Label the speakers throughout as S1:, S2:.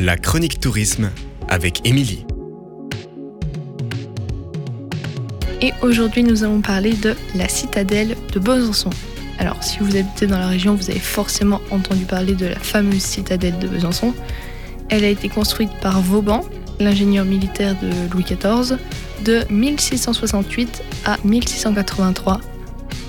S1: La chronique tourisme avec Émilie.
S2: Et aujourd'hui, nous allons parler de la citadelle de Besançon. Alors, si vous habitez dans la région, vous avez forcément entendu parler de la fameuse citadelle de Besançon. Elle a été construite par Vauban, l'ingénieur militaire de Louis XIV, de 1668 à 1683.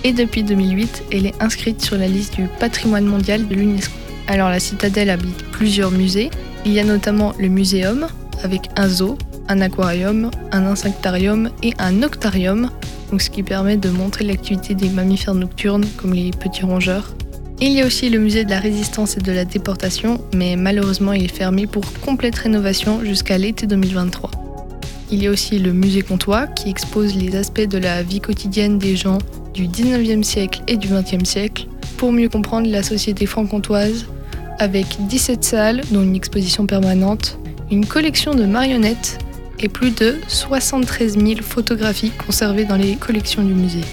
S2: Et depuis 2008, elle est inscrite sur la liste du patrimoine mondial de l'UNESCO. Alors la citadelle habite plusieurs musées. Il y a notamment le muséum avec un zoo, un aquarium, un insectarium et un octarium, donc ce qui permet de montrer l'activité des mammifères nocturnes comme les petits rongeurs. Il y a aussi le musée de la résistance et de la déportation, mais malheureusement il est fermé pour complète rénovation jusqu'à l'été 2023. Il y a aussi le musée Comtois qui expose les aspects de la vie quotidienne des gens du 19e siècle et du 20e siècle pour mieux comprendre la société franc-comtoise avec 17 salles dont une exposition permanente, une collection de marionnettes et plus de 73 000 photographies conservées dans les collections du musée.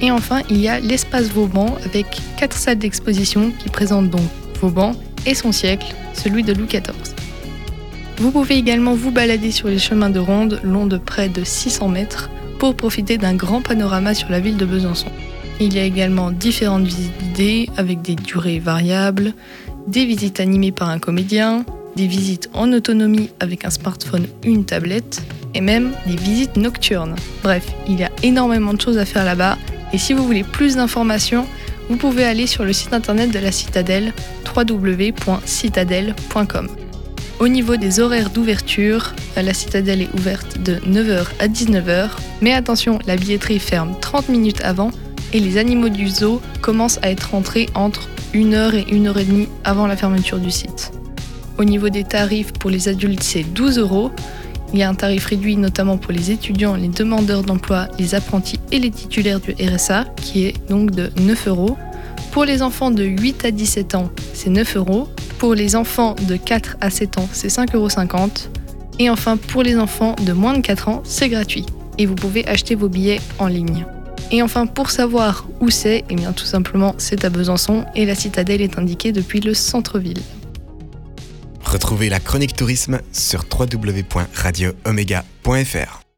S2: Et enfin, il y a l'espace Vauban avec 4 salles d'exposition qui présentent donc Vauban et son siècle, celui de Louis XIV. Vous pouvez également vous balader sur les chemins de ronde longs de près de 600 mètres pour profiter d'un grand panorama sur la ville de Besançon. Il y a également différentes visites guidées avec des durées variables, des visites animées par un comédien, des visites en autonomie avec un smartphone ou une tablette, et même des visites nocturnes. Bref, il y a énormément de choses à faire là-bas, et si vous voulez plus d'informations, vous pouvez aller sur le site internet de la Citadelle www.citadelle.com. Au niveau des horaires d'ouverture, la citadelle est ouverte de 9h à 19h, mais attention, la billetterie ferme 30 minutes avant et les animaux du zoo commencent à être rentrés entre 1h et 1h30 avant la fermeture du site. Au niveau des tarifs, pour les adultes, c'est 12 euros. Il y a un tarif réduit notamment pour les étudiants, les demandeurs d'emploi, les apprentis et les titulaires du RSA, qui est donc de 9 euros. Pour les enfants de 8 à 17 ans, c'est 9 euros. Pour les enfants de 4 à 7 ans, c'est 5,50 euros. Et enfin, pour les enfants de moins de 4 ans, c'est gratuit. Et vous pouvez acheter vos billets en ligne. Et enfin, pour savoir où c'est, eh bien tout simplement, c'est à Besançon et la citadelle est indiquée depuis le centre-ville.
S1: Retrouvez la chronique tourisme sur www.radioomega.fr.